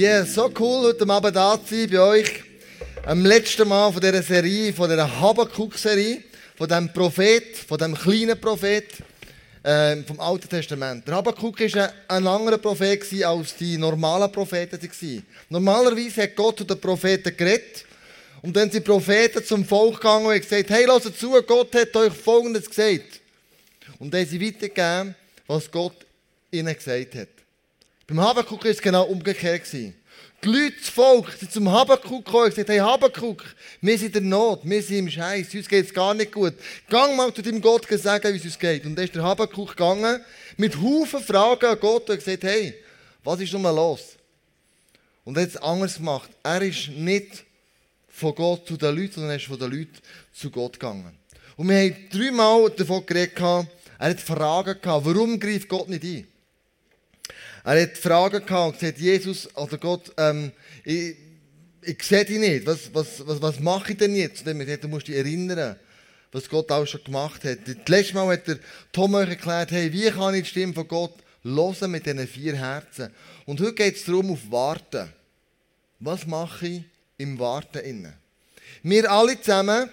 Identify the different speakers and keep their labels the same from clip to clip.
Speaker 1: Yeah, so cool, heute Abend da zu sein bei euch. Am letzten Mal von dieser Serie, von dieser Habakkuk-Serie, von diesem Prophet, von diesem kleinen Prophet äh, vom Alten Testament. Der Habakkuk war ein, ein anderer Prophet als die normalen Propheten. Normalerweise hat Gott zu den Propheten geredet. Und dann sind die Propheten zum Volk gegangen und haben gesagt, hey, lasst zu, Gott hat euch Folgendes gesagt. Und dann haben sie weitergegeben, was Gott ihnen gesagt hat. Beim Habakuk war es genau umgekehrt. Die Leute, das Volk, sind zum Habakuk gekommen und gesagt, hey Habakuk, wir sind in der Not, wir sind im Scheiß, uns geht es gar nicht gut. Gang mal zu deinem Gott sagen, wie es uns geht. Und dann ist der Habakuk gegangen, mit Haufen Fragen an Gott und gesagt, hey, was ist nun mal los? Und er hat es anders gemacht. Er ist nicht von Gott zu den Leuten, sondern er ist von den Leuten zu Gott gegangen. Und wir haben dreimal davon geredet, er hat Fragen gehabt, warum greift Gott nicht ein? Er hat Fragen gehabt und gesagt, Jesus, also Gott, ähm, ich, ich sehe dich nicht. Was, was, was, was mache ich denn jetzt? Und er hat du musst dich erinnern, was Gott auch schon gemacht hat. Das letzte Mal hat der Thomas erklärt, hey, wie kann ich die Stimme von Gott hören mit diesen vier Herzen? Und heute geht es darum, auf Warten. Was mache ich im Warten innen? Wir alle zusammen,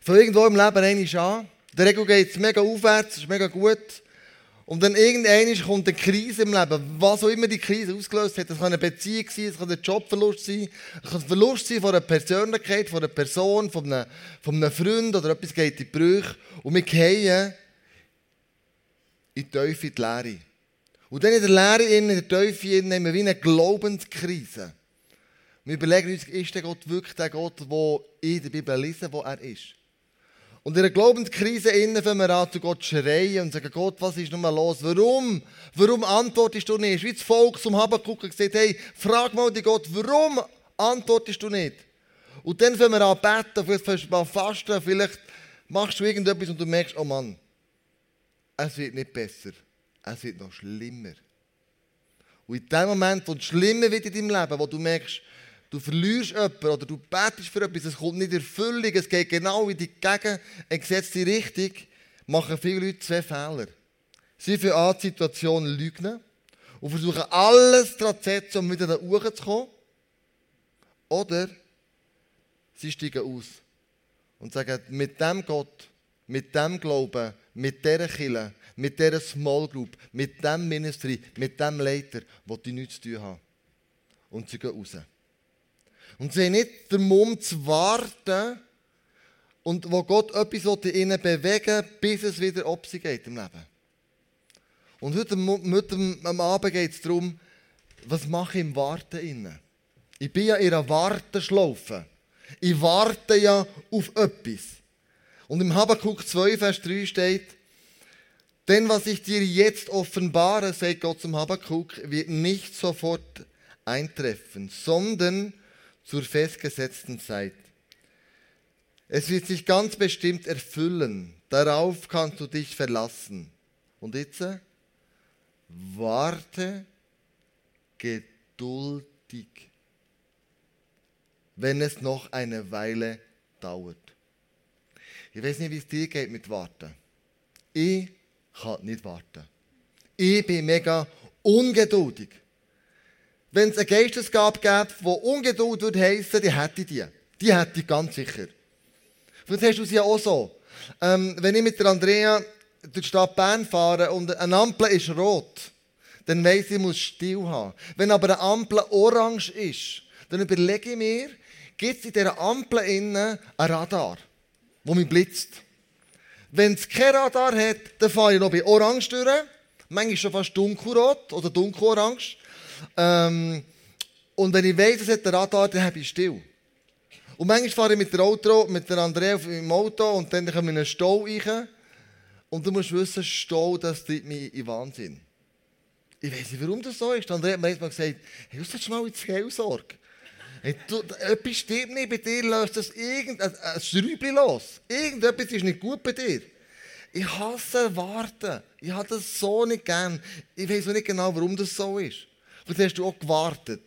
Speaker 1: von irgendwo im Leben einmal an. Der Regel geht es mega aufwärts, ist mega gut. Und dann irgendwann kommt eine Krise im Leben, was auch immer die Krise ausgelöst hat. Das kann eine Beziehung sein, es kann ein Jobverlust sein, es kann ein Verlust sein von einer Persönlichkeit, von einer Person, von einem, von einem Freund oder etwas geht in die Brüche. Und wir gehen in die Teufel, in die Leere. Und dann in der Leere, in der Teufel, haben wir wie eine Glaubenskrise. Wir überlegen uns, ist der Gott wirklich der Gott, der in der Bibel lesen, wo er ist? Und in einer Glaubenskrise innen fangen wir an, zu Gott zu schreien und sagen, Gott, was ist nun mal los? Warum? Warum antwortest du nicht? Wie das Volk zum Habakuk gesagt hey, frag mal die Gott, warum antwortest du nicht? Und dann fangen wir an beten, vielleicht fängst du an fasten, vielleicht machst du irgendetwas und du merkst, oh Mann, es wird nicht besser, es wird noch schlimmer. Und in dem Moment, wo es schlimmer wird in deinem Leben, wo du merkst, du verlierst jemanden oder du betest für etwas, es kommt nicht in Erfüllung, es geht genau in die gegengesetzte Richtung, machen viele Leute zwei Fehler. Sie für an die Situation lügen und versuchen alles daran zu setzen, um wieder da hochzukommen. Oder sie steigen aus und sagen, mit dem Gott, mit dem Glauben, mit dieser Kirche, mit dieser Small Group, mit dem Ministry, mit dem Leiter, wo die nichts zu tun haben. Und sie gehen raus. Und sie haben nicht den Mumm zu warten und wo Gott etwas in ihnen bewegen bis es wieder ob sie geht im Leben. Und heute, heute am Abend geht es darum, was mache ich im Warten innen? Ich bin ja in einer Warteschlaufe. Ich warte ja auf etwas. Und im Habakkuk 2, Vers 3 steht, denn was ich dir jetzt offenbare, sagt Gott zum Habakkuk, wird nicht sofort eintreffen, sondern zur festgesetzten Zeit. Es wird sich ganz bestimmt erfüllen. Darauf kannst du dich verlassen. Und jetzt warte geduldig, wenn es noch eine Weile dauert. Ich weiß nicht, wie es dir geht mit Warten. Ich kann nicht warten. Ich bin mega ungeduldig. Wenn es eine Geistesgabe gäbe, die Ungeduld würde heissen, die hätte die. Die hätte ich ganz sicher. Vielleicht hast du sie ja auch so. Ähm, wenn ich mit der Andrea durch die Stadt Bern fahre und eine Ampel ist rot, dann weiss ich, ich muss still haben. Wenn aber eine Ampel orange ist, dann überlege ich mir, gibt es in dieser Ampel innen ein Radar, wo mich blitzt. Wenn es kein Radar hat, dann fahre ich noch bei orange durch, manchmal schon fast dunkelrot oder dunkelorange. Ähm, und wenn ich weiss, es hat ein Radar, dann habe ich still. Und manchmal fahre ich mit der, Auto, mit der Andrea im Auto und dann komme ich in einen Stau rein. Und du musst wissen, Stau, das treibt mich in Wahnsinn. Ich weiß nicht, warum das so ist. Andrea hat mir mal gesagt, hey, du sollst mal ins Seelsorge. Hey, du, etwas stimmt nicht bei dir, löst das irgendein ein Schräubchen los. Irgendetwas ist nicht gut bei dir. Ich hasse Warten. Ich habe das so nicht gern. Ich weiß auch nicht genau, warum das so ist. Vielleicht hast du auch gewartet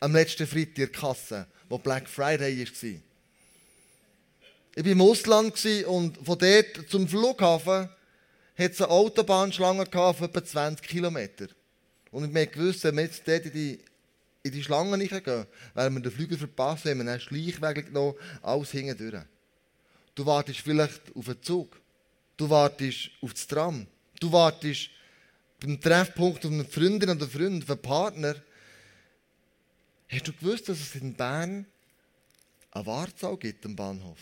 Speaker 1: am letzten Freitag in der Kasse, wo Black Friday war. Ich war im Ausland und von dort zum Flughafen hat es eine Autobahnschlange von etwa 20 Kilometer. Und wir gewusst, wenn wir jetzt dort in die, in die Schlange reingehen, werden wir den Flügel verpassen, wenn wir einen Schleichweg genommen alles hinten. Du wartest vielleicht auf einen Zug. Du wartest auf das Tram. Du wartest beim Treffpunkt auf eine Freundin oder Freund, auf einen Partner. Hast du gewusst, dass es in Bern eine Wartzahl gibt am Bahnhof?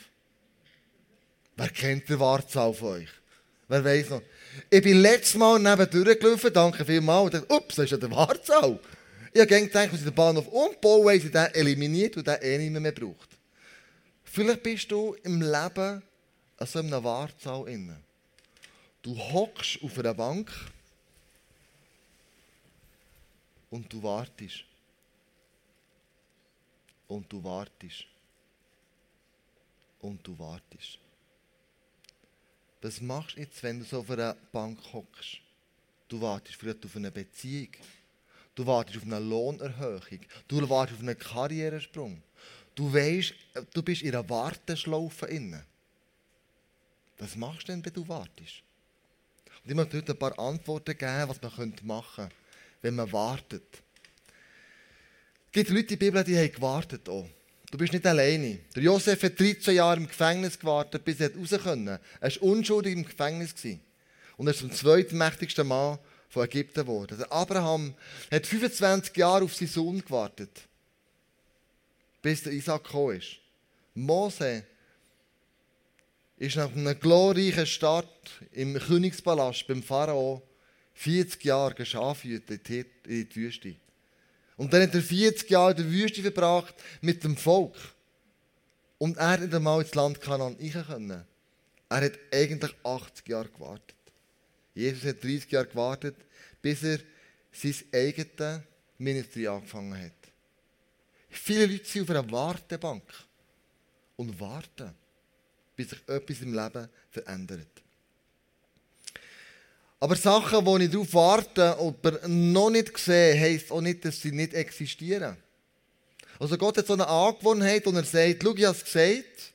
Speaker 1: Wer kennt die Wartzahl von euch? Wer weiß noch? Ich bin letztes Mal neben durchgelaufen, danke vielmals, und dachte, ups, das ist ja der Wartzahl. Ich habe gedacht, wenn sie den Bahnhof umbauen, haben sie den eliminiert und den eh nicht mehr braucht. Vielleicht bist du im Leben an so einer Wartzahl inne. Du hockst auf einer Bank und du wartest. Und du wartest. Und du wartest. Was machst du jetzt, wenn du so auf einer Bank hockst? Du wartest vielleicht auf eine Beziehung. Du wartest auf eine Lohnerhöhung. Du wartest auf einen Karrieresprung. Du weißt, du bist in einer Warteschlaufe inne. Was machst du denn, wenn du wartest? Und ich möchte heute ein paar Antworten geben, was man machen könnte, wenn man wartet. Es gibt Leute in der Bibel, die haben gewartet auch. Du bist nicht alleine. Der Josef hat 13 Jahre im Gefängnis gewartet, bis er raus konnte. Er war unschuldig im Gefängnis. Und er ist zum zweitmächtigsten Mann von Ägypten geworden. Der Abraham hat 25 Jahre auf seinen Sohn gewartet, bis der Isaac gekommen ist. Mose ist nach einem glorreichen Start im Königspalast beim Pharao 40 Jahre geschafft in die Wüste. Und dann hat er 40 Jahre in der Wüste verbracht mit dem Volk. Und er hat nicht einmal ins Land Kanan können. Er hat eigentlich 80 Jahre gewartet. Jesus hat 30 Jahre gewartet, bis er sein eigenes Ministry angefangen hat. Viele Leute sind auf einer Wartebank und warten, bis sich etwas im Leben verändert. Aber Sachen, die ich darauf warte oder noch nicht sehe, heisst auch nicht, dass sie nicht existieren. Also Gott hat so eine Angewohnheit und er sagt, schau, ich habe es gesagt.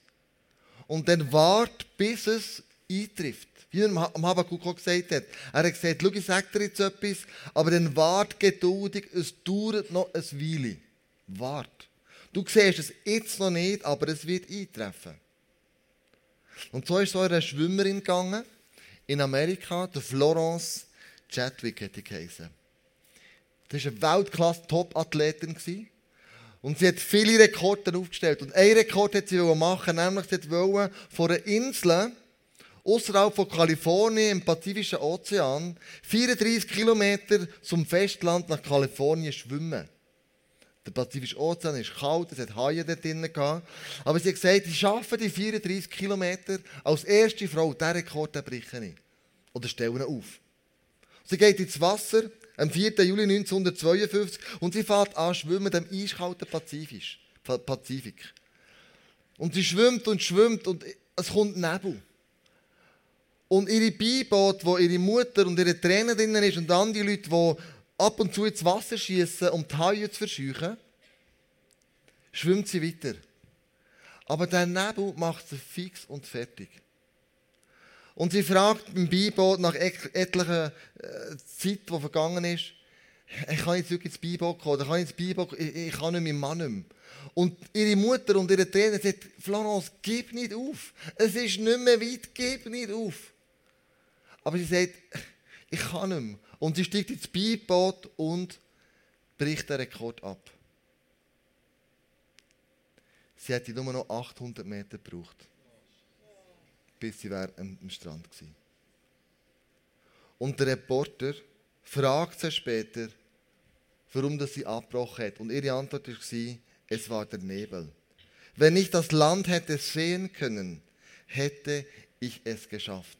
Speaker 1: Und dann wart, bis es eintrifft. Wie er am Habakkuk gesagt hat. Er hat gesagt, schau, ich sage dir jetzt etwas, aber dann wart geduldig, es dauert noch ein Weile. Wart. Du siehst es jetzt noch nicht, aber es wird eintreffen. Und so ist so eine Schwimmerin gegangen in Amerika, der Florence Chadwick hätte geheißen. Das war eine Weltklasse-Top-Athletin. Und sie hat viele Rekorde aufgestellt. Und einen Rekord hat sie machen, nämlich sie wollte von einer Insel außerhalb von Kalifornien im Pazifischen Ozean 34 Kilometer zum Festland nach Kalifornien schwimmen. Der Pazifische Ozean ist kalt, es hat Haie dort drin gehabt. Aber sie hat gesagt, ich schaffe die 34 Kilometer als erste Frau, diesen Rekord breche ich. Oder stelle ihn auf. Sie geht ins Wasser am 4. Juli 1952 und sie fährt an schwimmen im eiskalten Pazifik. Und sie schwimmt und schwimmt und es kommt Nebel. Und ihre Beiboot, wo ihre Mutter und ihre Tränen drin ist und die Leute, die ab und zu ins Wasser schießen, um die Haie zu verscheuchen, schwimmt sie weiter. Aber der Nebel macht sie fix und fertig. Und sie fragt im Beiboot nach etlicher äh, Zeit, die vergangen ist, ich kann jetzt wirklich ins Beiboot kommen, ich kann ins Beiboot, ich, ich kann nicht, mein Mann nicht mehr. Und ihre Mutter und ihre Trainer sagt, Florence, gib nicht auf. Es ist nicht mehr weit, gib nicht auf. Aber sie sagt, ich kann nicht mehr. Und sie steigt ins Beiboot und bricht den Rekord ab. Sie hätte nur noch 800 Meter gebraucht, bis sie am Strand war. Und der Reporter fragt sie später, warum das sie abgebrochen hat. Und ihre Antwort war, es war der Nebel. Wenn ich das Land hätte sehen können, hätte ich es geschafft.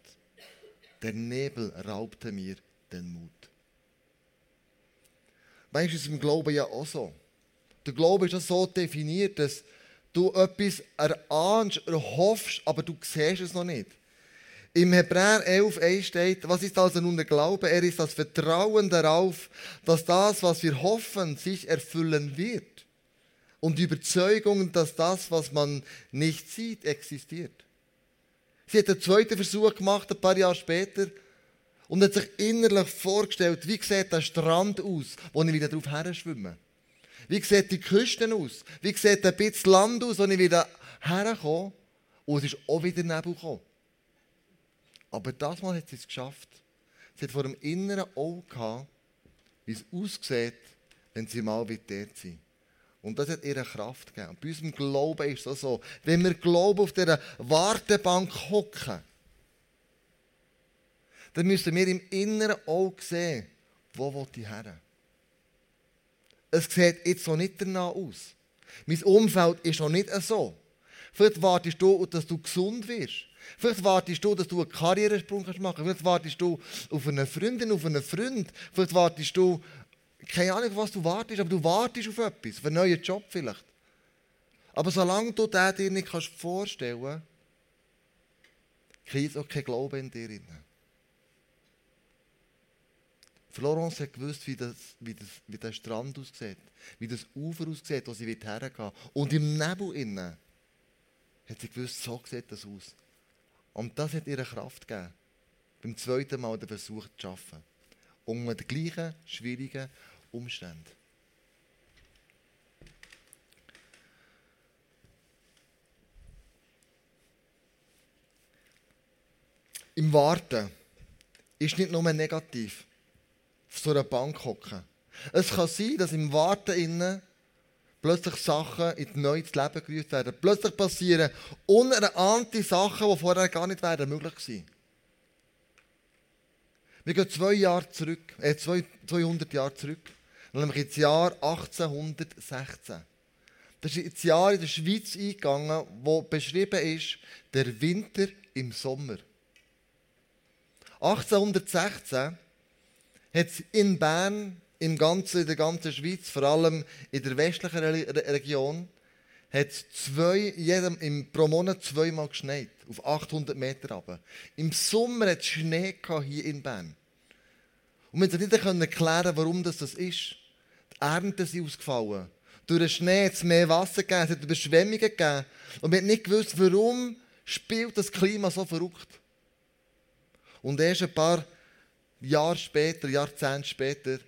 Speaker 1: Der Nebel raubte mir den Mut. Manchmal ist es im Glauben ja auch so. Der Glaube ist ja so definiert, dass du etwas erahnst, erhoffst, aber du siehst es noch nicht. Im Hebräer 11, 1 steht, was ist also nun der Glaube? Er ist das Vertrauen darauf, dass das, was wir hoffen, sich erfüllen wird. Und die Überzeugung, dass das, was man nicht sieht, existiert. Sie hat einen zweiten Versuch gemacht, ein paar Jahre später, Und hat sich innerlich vorgestellt, wie sieht der Strand aus, wo ich wieder drauf her schwimme. Wie sieht die Küste aus? Wie sieht ein bisschen Land aus, wo ich wieder herkomme? Und es ist auch wieder Nebel gekommen. Aber das Mal hat sie es geschafft. Sie hat vor dem inneren Auge gehabt, wie es aussieht, wenn sie mal wieder dort sind. Und das hat ihre Kraft gegeben. Und bei unserem Glauben ist es so. Wenn wir Glauben auf dieser Wartebank hocken, dann müssen wir im inneren Auge sehen, wo will ich her? Es sieht jetzt so nicht danach aus. Mein Umfeld ist noch nicht so. Vielleicht wartest du, dass du gesund wirst. Vielleicht wartest du, dass du einen Karrieresprung machen kannst. Vielleicht wartest du auf eine Freundin, auf einen Freund. Vielleicht wartest du, keine Ahnung, was du wartest, aber du wartest auf etwas, auf einen neuen Job vielleicht. Aber solange du den dir nicht vorstellen kannst, kriegst du auch keinen Glauben in dir. Florence hat gewusst, wie, das, wie, das, wie der Strand aussieht, wie das Ufer aussieht, wo sie hergehen Und im Nebel innen hat sie gewusst, so sieht das aus. Und das hat ihr Kraft gegeben, beim zweiten Mal den Versuch zu schaffen. Unter den gleichen schwierigen Umständen. Im Warten ist nicht nur negativ auf so einer Bank hocken. Es kann sein, dass im Warten innen plötzlich Sachen in neues Leben gerufen werden. Plötzlich passieren unerante Sachen, die vorher gar nicht wären möglich gewesen. Wir gehen zwei Jahre zurück, äh, 200 Jahre zurück, nämlich ins Jahr 1816. Das ist ins Jahr in der Schweiz eingegangen, wo beschrieben ist, der Winter im Sommer. 1816 hat es in Bern, im ganzen, in der ganzen Schweiz, vor allem in der westlichen Region, hat zwei, jedem, im, pro Monat zweimal geschneit, auf 800 Meter runter. Im Sommer hat es Schnee hier in Bern. Und wir konnten nicht erklären, warum das, das ist. Die Ernten sind ausgefallen. Durch den Schnee hat es mehr Wasser gegeben, es hat Überschwemmungen gegeben. Und wir haben nicht gewusst, warum spielt das Klima so verrückt. Und erst ein paar Jahre später, Jahrzehnte später,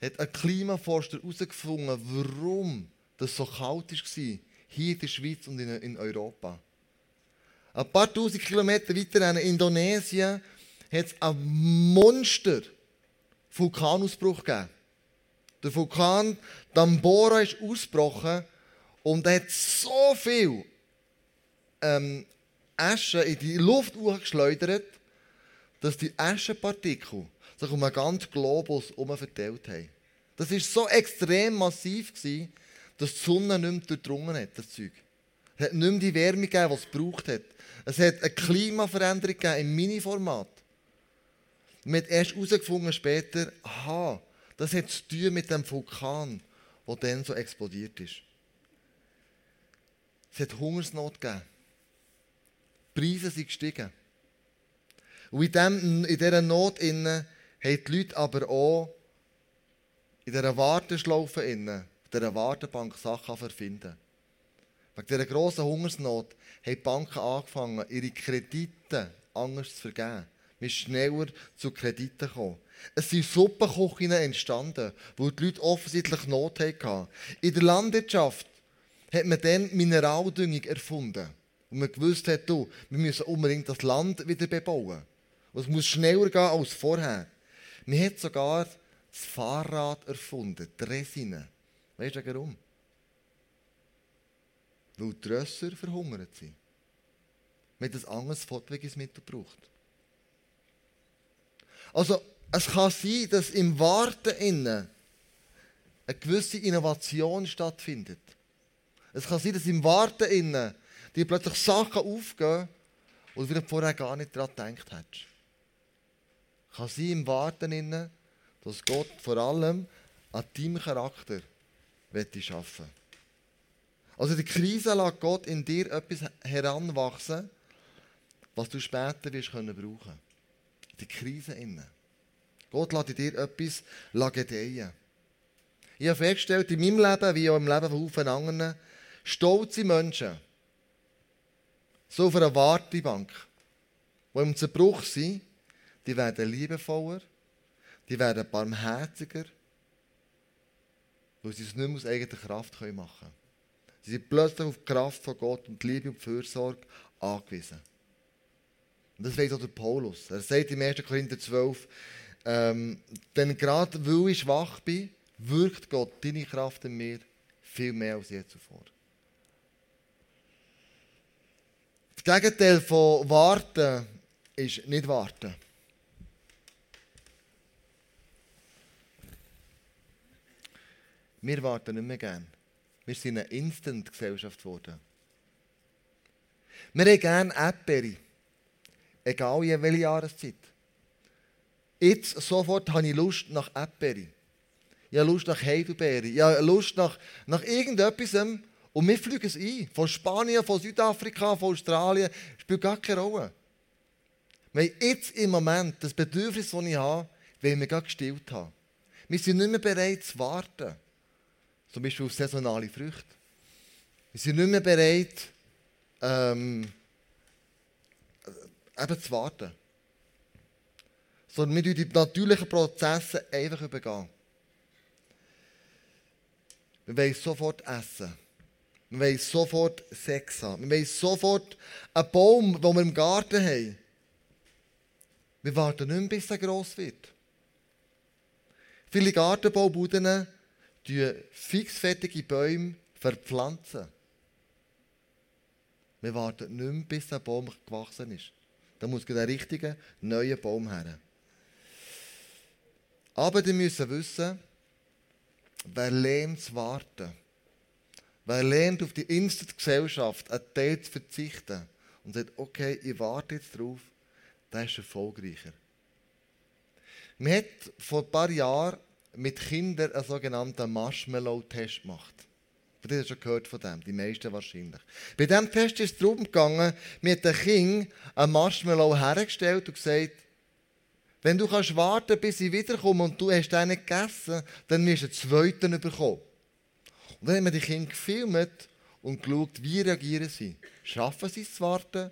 Speaker 1: hat ein Klimaforscher herausgefunden, warum das so kalt war, hier in der Schweiz und in Europa. Ein paar tausend Kilometer weiter in Indonesien hat es einen Monster-Vulkanausbruch gegeben. Der Vulkan Tambora ist ausgebrochen und hat so viel ähm, Asche in die Luft geschleudert, dass die Aschenpartikel sich um einen ganzen Globus herum verteilt haben. Das war so extrem massiv, gewesen, dass die Sonne nicht mehr durchdrungen hat, das Zeug. Es hat nicht mehr die Wärme gegeben, die es gebraucht hat. Es hat eine Klimaveränderung gegeben im Mini-Format. Man hat erst herausgefunden später, aha, das hat zu tun mit dem Vulkan, der dann so explodiert ist. Es hat Hungersnot gegeben. Die Preise sind gestiegen. Und in, dem, in dieser Not innen haben die Leute aber auch in dieser Warteschlaufe innen, dieser Wartebank Sachen verfinden. Wegen dieser grossen Hungersnot haben die Banken angefangen, ihre Kredite anders zu vergeben. Wir sind schneller zu Krediten gekommen. Es sind Suppenküchen entstanden, wo die Leute offensichtlich Not hatten. In der Landwirtschaft hat man dann Mineraldüngung erfunden. Und man gewusst hat, du, wir müssen unbedingt das Land wieder bebauen. Es muss schneller gehen als vorher. Man hat sogar das Fahrrad erfunden, die Resine. Weißt du warum? Weil die Rösser verhungert sind. Man hat ein anderes Fortbewegungsmittel gebraucht. Also, es kann sein, dass im Warten innen eine gewisse Innovation stattfindet. Es kann sein, dass im Warten innen dir plötzlich Sachen aufgehen, wo du vorher gar nicht daran gedacht hast kann sein im Warten, innen, dass Gott vor allem an deinem Charakter schaffen Also in der Krise lässt Gott in dir etwas heranwachsen, was du später wirst können brauchen. Die Krise innen. Gott lässt in dir etwas gedeihen. Ich habe festgestellt, in meinem Leben, wie auch im Leben von vielen anderen, stolze Menschen, so auf einer Wartebank, die im Zerbruch sind, die werden liebevoller, die werden barmherziger, weil sie es nicht mehr aus eigener Kraft machen können. Sie sind plötzlich auf die Kraft von Gott und die Liebe und die Fürsorge angewiesen. Und das weiß auch der Paulus. Er sagt im 1. Korinther 12, ähm, denn gerade weil ich schwach bin, wirkt Gott deine Kraft in mir viel mehr als je zuvor. Das Gegenteil von warten ist nicht warten. Wir warten nicht mehr gern. Wir sind eine Instant-Gesellschaft geworden. Wir haben gerne Erdbeere. Egal in welcher Jahreszeit. Jetzt sofort habe ich Lust nach Erdbeere. Ich habe Lust nach Heidelbeere. Ich habe Lust nach, nach irgendetwas. Und wir fliegen es ein. Von Spanien, von Südafrika, von Australien. Spielt gar keine Rolle. Weil jetzt im Moment das Bedürfnis, das ich habe, will wir gestillt haben. Wir sind nicht mehr bereit zu warten. Zum Beispiel auf saisonale Früchte. Wir sind nicht mehr bereit, ähm, eben zu warten. Sondern wir die natürlichen Prozesse einfach übergehen. Wir wollen sofort essen. Wir wollen sofort Sex haben. Wir wollen sofort einen Baum, den wir im Garten haben. Wir warten nicht mehr, bis er gross wird. Viele Gartenbaubuden fixfertige Bäume verpflanzen. Wir warten nicht mehr, bis der Baum gewachsen ist. Da muss der richtige neue Baum her. Aber die müssen wissen, wer lernt zu warten, wer lernt auf die Instant-Gesellschaft einen Teil zu verzichten und sagt, okay, ich warte jetzt drauf, der ist erfolgreicher. Man hat vor ein paar Jahren mit Kindern einen sogenannten Marshmallow-Test gemacht. Ihr habt schon gehört von dem, die meisten wahrscheinlich. Bei diesem Test ist es darum gegangen, mit dem Kind ein Marshmallow hergestellt und gesagt, wenn du kannst warten, bis ich wiederkomme und du hast nicht gegessen, dann wirst du einen zweiten bekommen. Und dann haben wir die Kinder gefilmt und geschaut, wie reagieren sie. Schaffen sie es zu warten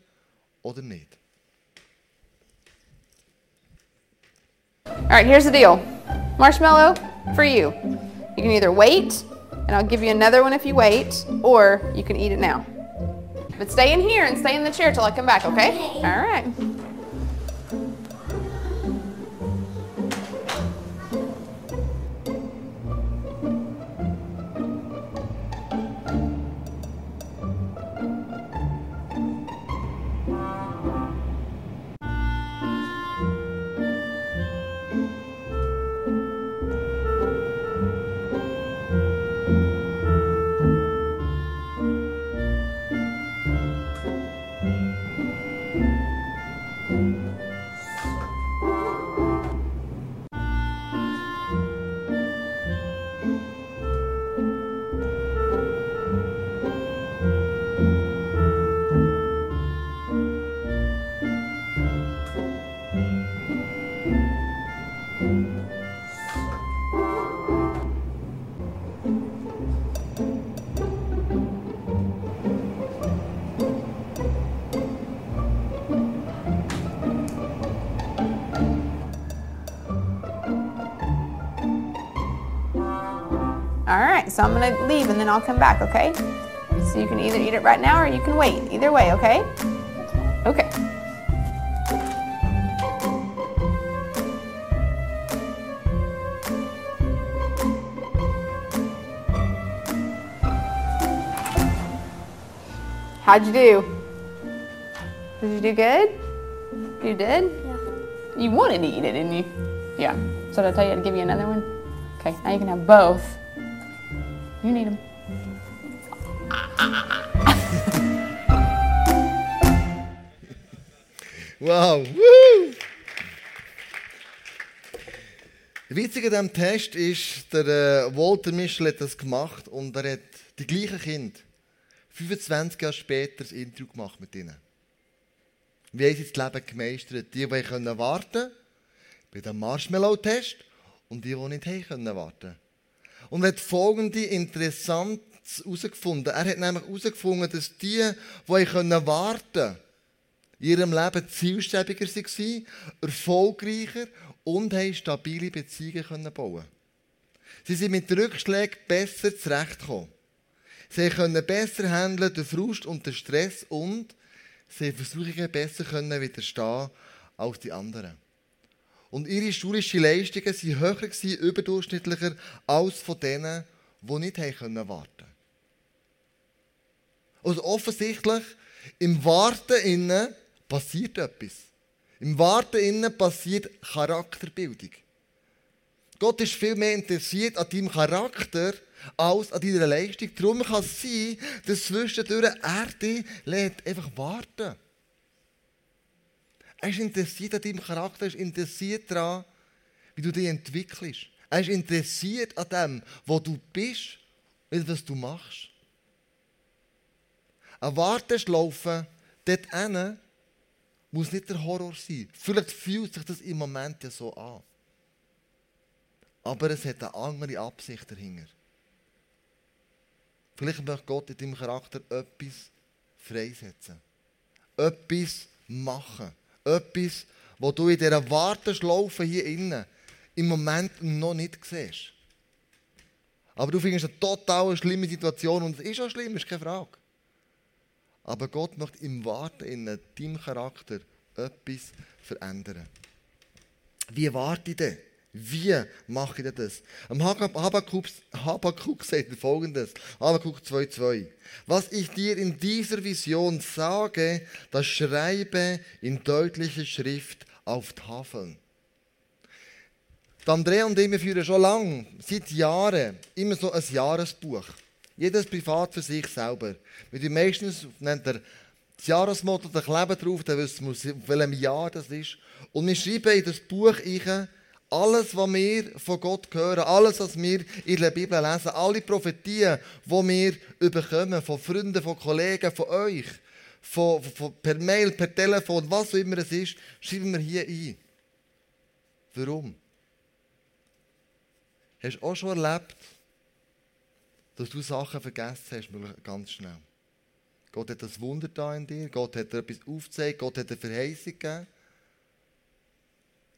Speaker 1: oder nicht?
Speaker 2: Alright, here's the deal. Marshmallow, for you. You can either wait and I'll give you another one if you wait, or you can eat it now. But stay in here and stay in the chair till I come back, okay? okay. All right. So I'm gonna leave and then I'll come back, okay? So you can either eat it right now or you can wait. Either way, okay? Okay. How'd you do? Did you do good? You did?
Speaker 3: Yeah.
Speaker 2: You wanted to eat it, didn't you? Yeah. So did I tell you to give you another one? Okay, now you can have both. You need them.
Speaker 1: Wow! Woo! Witzig an diesem Test ist, der äh, Walter Mischel hat das gemacht und er hat die gleichen Kinder 25 Jahre später das Interview gemacht mit ihnen. Wie haben sie das Leben gemeistert? Die, die können warten bei dem Marshmallow-Test und die, die nicht haben können. Und hat folgende interessant herausgefunden. Er hat nämlich herausgefunden, dass die, die können warten in ihrem Leben zielstrebiger waren, erfolgreicher und haben stabile Beziehungen bauen Sie sind mit Rückschlägen besser zurechtgekommen. Sie können besser handeln den Frust und den Stress und sie Versuchungen besser können widerstehen als die anderen. Und ihre schulischen Leistungen waren höher, gewesen, überdurchschnittlicher als von denen, die nicht warten konnten. Also offensichtlich, im Warten innen passiert etwas. Im Warten innen passiert Charakterbildung. Gott ist viel mehr interessiert an deinem Charakter als an deiner Leistung. Darum kann es sein, dass zwischendurch er dich lädt, einfach warten. Er ist interessiert an deinem Charakter, er ist interessiert daran, wie du dich entwickelst. Er ist interessiert an dem, wo du bist und was du machst. Ein Warteschlaufen dort hin muss nicht der Horror sein. Vielleicht fühlt sich das im Moment ja so an. Aber es hat eine andere Absicht dahinter. Vielleicht möchte Gott in deinem Charakter etwas freisetzen. Etwas machen. Etwas, wo du in dieser Warteschlaufe hier innen im Moment noch nicht siehst. Aber du findest eine total schlimme Situation und es ist auch schlimm, ist keine Frage. Aber Gott möchte im Warten in deinem Charakter etwas verändern. Wie warte ich denn? Wie mache ich das? Am Habakkuk, Habakkuk sagt folgendes: Habakkuk 2,2. Was ich dir in dieser Vision sage, das schreibe in deutlicher Schrift auf Tafeln. Andrea und ich führen schon lange, seit Jahren, immer so ein Jahresbuch. Jedes privat für sich selber. Mit den meistens nennt er das Jahresmotto, da kleben drauf, wissen wir, auf welchem Jahr das ist. Und wir schreiben in das Buch rein, alles, was wir von Gott hören, alles, was wir in der Bibel lesen, alle Prophetien, die wir bekommen, von Freunden, von Kollegen, von euch, von, von, per Mail, per Telefon, was auch immer es ist, schreiben wir hier ein. Warum? Hast du auch schon erlebt, dass du Sachen vergessen hast, ganz schnell? Gott hat das Wunder da in dir, Gott hat dir etwas aufgezeigt, Gott hat eine Verheißung gegeben.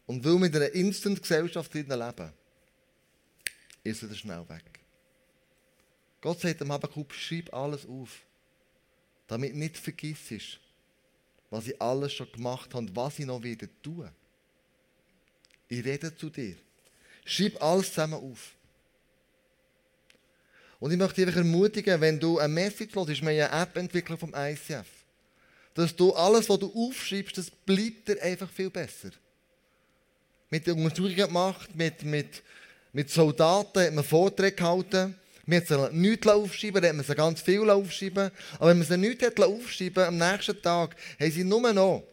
Speaker 1: Und weil wir in einer Instant-Gesellschaft leben, ist er schnell weg. Gott sagt am Habakkuk, schreib alles auf, damit du nicht vergisst, was ich alles schon gemacht habe und was ich noch wieder tun. Ich rede zu dir. Schreib alles zusammen auf. Und ich möchte dich ermutigen, wenn du eine Message hörst, ist mir eine App entwickelt vom ICF, dass du alles, was du aufschreibst, das bleibt dir einfach viel besser mit Untersuchungen gemacht, mit, mit, mit Soldaten hat man Vorträge gehalten. Wir haben sie nichts aufschreiben, dann hat man sie ganz viel aufschreiben. Aber wenn man sie nichts aufschreiben am nächsten Tag haben sie nur noch,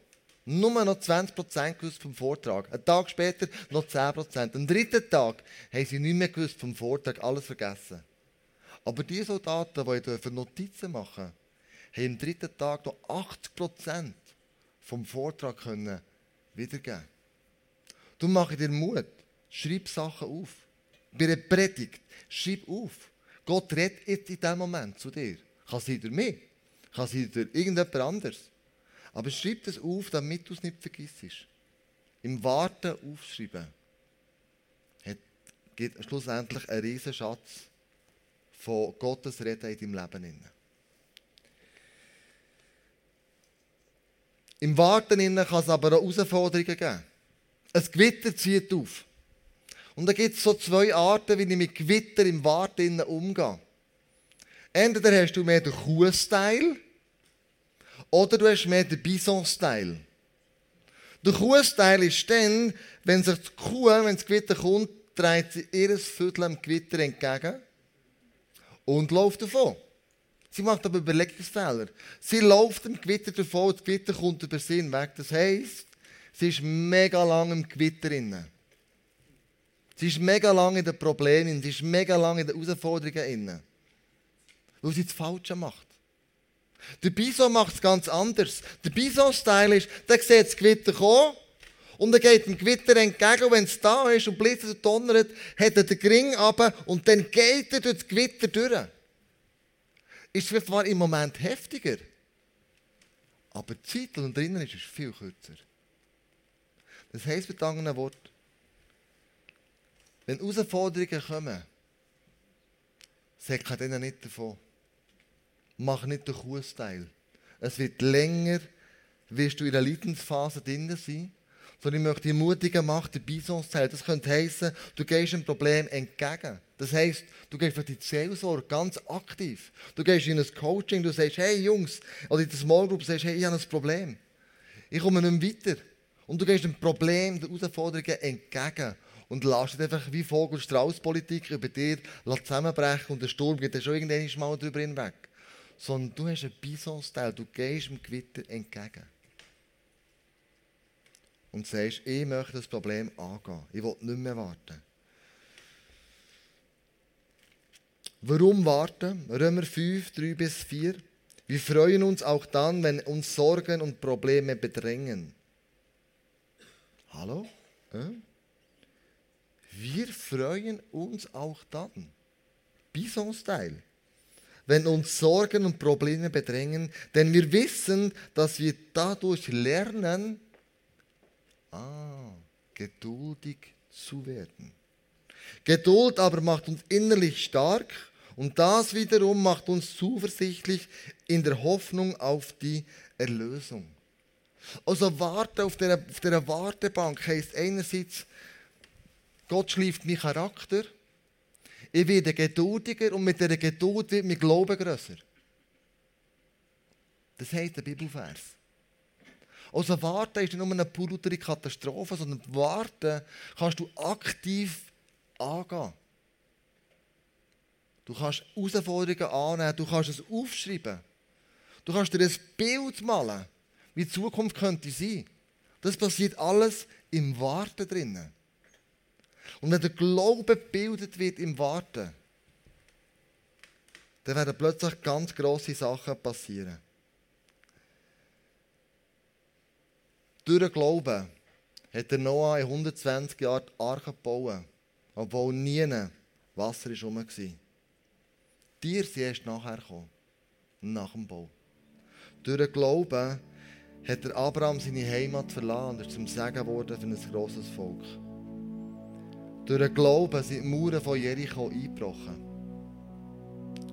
Speaker 1: nur noch 20% gewusst vom Vortrag. Einen Tag später noch 10%. Am dritten Tag haben sie nicht mehr vom Vortrag, alles vergessen. Aber die Soldaten, die Notizen machen haben am dritten Tag noch 80% vom Vortrag können wiedergeben Du machst dir Mut. Schreib Sachen auf. Bei einer Predigt, schreib auf. Gott redet jetzt in diesem Moment zu dir. Kann sein durch mich, kann sein durch irgendjemand anderes. Aber schreib das auf, damit du es nicht vergisst. Im Warten aufschreiben hat, gibt schlussendlich einen riesen Schatz von Gottes Reden in deinem Leben. Im Warten kann es aber auch Herausforderungen geben. Ein Gewitter zieht auf. Und da gibt es so zwei Arten, wie ich mit Gewitter im Warten umgehe. Entweder hast du mehr den Kuh-Style oder du hast mehr den Bison-Style. Der Kuh-Style ist dann, wenn sich die Kuh, wenn das Gewitter kommt, dreht sie ihr Viertel dem Gewitter entgegen und läuft davon. Sie macht aber Überlegungsfehler. Sie läuft dem Gewitter davon, das Gewitter kommt über sie hinweg. Das heisst, Sie ist mega lang im Gewitter drin. Sie ist mega lang in den Problemen, sie ist mega lang in den Herausforderungen drin. Weil sie das Falsche macht. Der Bison macht es ganz anders. Der Bison-Style ist, der sieht das Gewitter kommen und er geht dem Gewitter entgegen und wenn es da ist und blitzt und donnert, hat er den Gring runter und dann geht er durch das Gewitter durch. Ist zwar im Moment heftiger, Aber die Zeit, die drinnen ist, ist viel kürzer. Das heisst mit anderen Worten, wenn Herausforderungen kommen, sag denen nicht davon. Mach nicht den Kuhsteil. Es wird länger, wirst du in der Leidensphase drin sein. Sondern ich möchte dich ermutigen, mach den Bisonsteil. Das könnte heissen, du gehst einem Problem entgegen. Das heisst, du gehst für die Seelsorge ganz aktiv. Du gehst in ein Coaching, du sagst, hey Jungs, oder in der Small Group sagst, hey, ich habe ein Problem. Ich komme nicht mehr weiter. Und du gehst dem Problem, den Herausforderungen entgegen und lässt einfach wie Vogel- Strauß-Politik über dir zusammenbrechen und der Sturm geht dann schon irgendwann mal drüber hinweg. Sondern du hast einen Bison-Style, du gehst dem Gewitter entgegen. Und sagst, ich möchte das Problem angehen. Ich will nicht mehr warten. Warum warten? Römer 5, 3 bis 4. Wir freuen uns auch dann, wenn uns Sorgen und Probleme bedrängen. Hallo? Wir freuen uns auch dann. Bison-Style. Wenn uns Sorgen und Probleme bedrängen, denn wir wissen, dass wir dadurch lernen, ah, geduldig zu werden. Geduld aber macht uns innerlich stark und das wiederum macht uns zuversichtlich in der Hoffnung auf die Erlösung. Also warten auf dieser, auf dieser Wartebank heisst einerseits, Gott schleift meinen Charakter, ich werde geduldiger und mit dieser Geduld wird mein Glaube grösser. Das heisst der Bibelvers. Also warten ist nicht nur eine pure Katastrophe, sondern warten kannst du aktiv angehen. Du kannst Herausforderungen annehmen, du kannst es aufschreiben. Du kannst dir ein Bild malen wie die Zukunft könnte sein. Das passiert alles im Warten drinnen. Und wenn der Glaube gebildet wird im Warten, dann werden plötzlich ganz grosse Sachen passieren. Durch den Glauben hat der Noah in 120 Jahren die Arche gebaut, obwohl nie Wasser herum war. Tiere sind erst nachher gekommen, nach dem Bau. Durch den Glauben hat der Abraham seine Heimat verlassen und ist zum Segen geworden für ein grosses Volk. Durch den Glauben sind die Mauern von Jericho eingebrochen.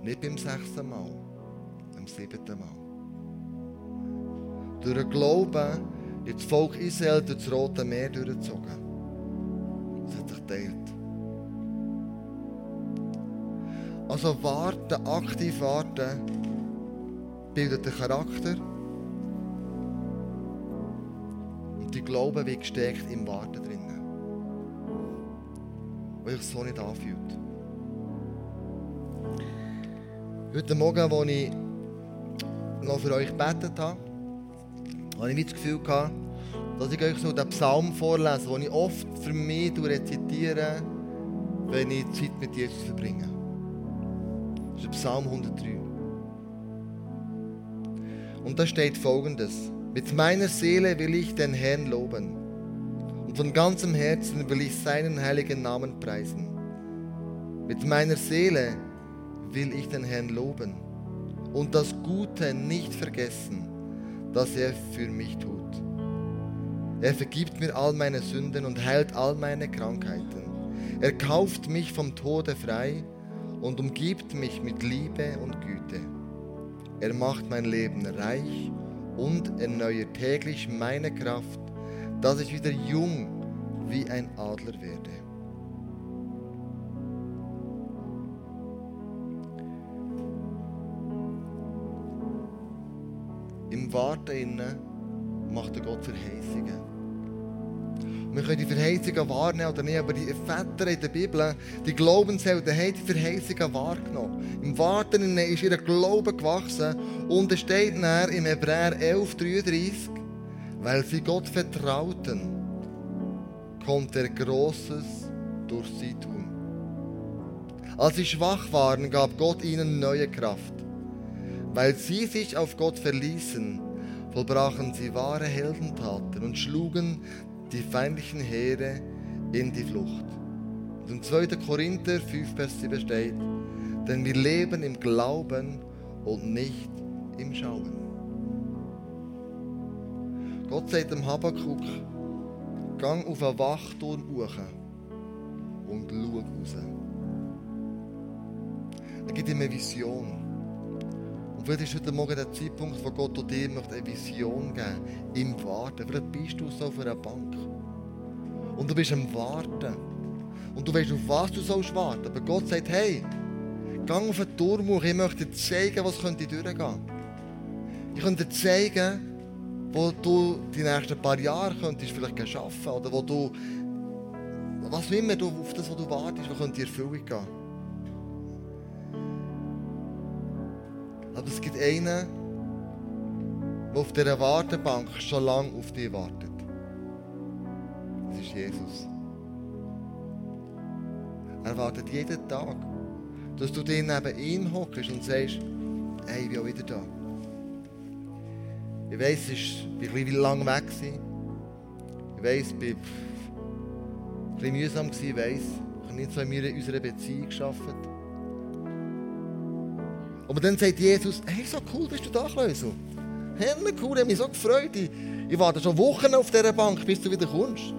Speaker 1: Nicht beim sechsten Mal, beim siebten Mal. Durch den Glauben ist das Volk Israel durch das Rote Meer durchgezogen. Es hat sich geteilt. Also warten, aktiv warten, bildet den Charakter Glaube wird gestärkt im Warten drinnen. Weil sich so nicht anfühlt. Heute Morgen, als ich noch für euch gebetet habe, habe ich das Gefühl gehabt, dass ich euch so den Psalm vorlese, den ich oft für mich rezitiere, wenn ich Zeit mit Jesus verbringe. Das ist der Psalm 103. Und da steht folgendes. Mit meiner Seele will ich den Herrn loben und von ganzem Herzen will ich seinen heiligen Namen preisen. Mit meiner Seele will ich den Herrn loben und das Gute nicht vergessen, das er für mich tut. Er vergibt mir all meine Sünden und heilt all meine Krankheiten. Er kauft mich vom Tode frei und umgibt mich mit Liebe und Güte. Er macht mein Leben reich und erneuert täglich meine Kraft, dass ich wieder jung wie ein Adler werde. Im Warten macht der Gott Verheißungen. Wir können die Verheißungen wahrnehmen oder nicht, aber die Väter in der Bibel, die Glaubenshelden, haben die Verheißungen wahrgenommen. Im Warten ist ihr Glaube gewachsen und es steht nachher im Hebräer 11,33, weil sie Gott vertrauten, konnte er Großes durch sie tun. Als sie schwach waren, gab Gott ihnen neue Kraft. Weil sie sich auf Gott verließen, vollbrachen sie wahre Heldentaten und schlugen die feindlichen Heere in die Flucht. Und im 2. Korinther 5, Vers 7 steht, denn wir leben im Glauben und nicht im Schauen. Gott sagt dem Habakkuk, gang auf einen Wachturm hoch und schau raus. Er gibt ihm eine Vision. Und vielleicht ist heute Morgen der Zeitpunkt, wo Gott dir möchte eine Vision geben im Warten. Vielleicht bist du so auf einer Bank. Und du bist am Warten. Und du weißt, auf was du sollst warten. Aber Gott sagt, hey, gang auf den Turm hoch. Ich möchte dir zeigen, was könnte durchgehen. Ich könnte dir zeigen, wo du die nächsten paar Jahre könntest vielleicht schaffen oder wo du, was immer du auf das, was du wartest, wo könnte die Erfüllung gehen. Aber es gibt einen, der auf dieser Wartebank schon lange auf dich wartet. Das ist Jesus. Er wartet jeden Tag, dass du dich neben ihm hockst und sagst, hey, ich bin auch wieder da. Ich weiss, ich war ein bisschen lang weg. Ich weiss, ich war ein bisschen mühsam. Ich weiss, ich habe nicht so in unserer Beziehung geschafft. Aber dann sagt Jesus, hey, so cool bist du da, Klösel. Hey, cool, ich habe mich so gefreut. Ich, warte schon Wochen auf dieser Bank, bis du wieder kommst.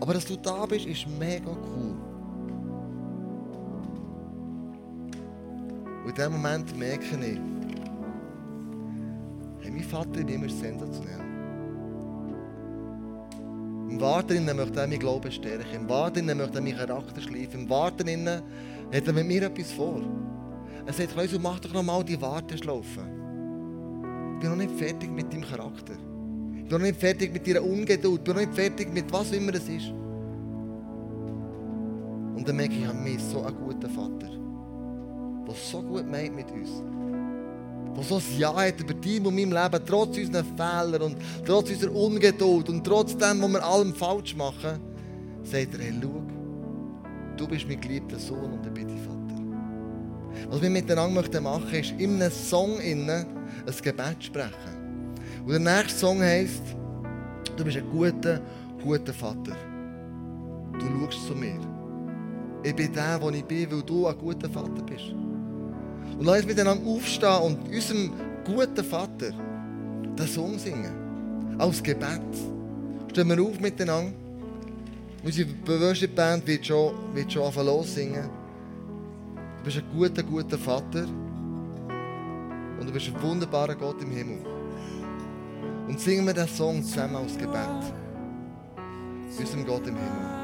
Speaker 1: Aber dass du da bist, ist mega cool. Und in diesem Moment merke ich, hey, mein Vater ist immer sensationell. Im Warten möchte er meinen Glauben stärken. Im Warten möchte er meinen Charakter schleifen. Im Warten hat er mit mir etwas vor. Er sagt, Klaus, mach doch noch mal die Warteschlaufe. Ich bin noch nicht fertig mit deinem Charakter. Ich bin noch nicht fertig mit deiner Ungeduld. Ich bin noch nicht fertig mit was immer es ist. Und dann merke ich, ich habe mich so einen guten Vater, der so gut meint mit uns. Der so ein Ja hat über dein und meinem Leben, trotz unserer Fehler und trotz unserer Ungeduld und trotz dem, was wir allem falsch machen, sagt er, hey, schau, du bist mein geliebter Sohn und ich bin dein Vater. Was wir miteinander machen möchten, ist in einem Song innen ein Gebet sprechen. Und der nächste Song heisst, du bist ein guter, guter Vater. Du schaust zu mir. Ich bin der, wo ich bin, weil du ein guter Vater bist. Und lass uns miteinander aufstehen und unserem guten Vater den Song singen. Als Gebet. Stehen wir auf miteinander. Unsere Worship-Band wird schon, wird schon anfangen singen. Bist ein guter, guter Vater. Und du bist ein wunderbarer Gott im Himmel. Und singen wir diesen Song zusammen aus Gebet. Unserem Gott im Himmel.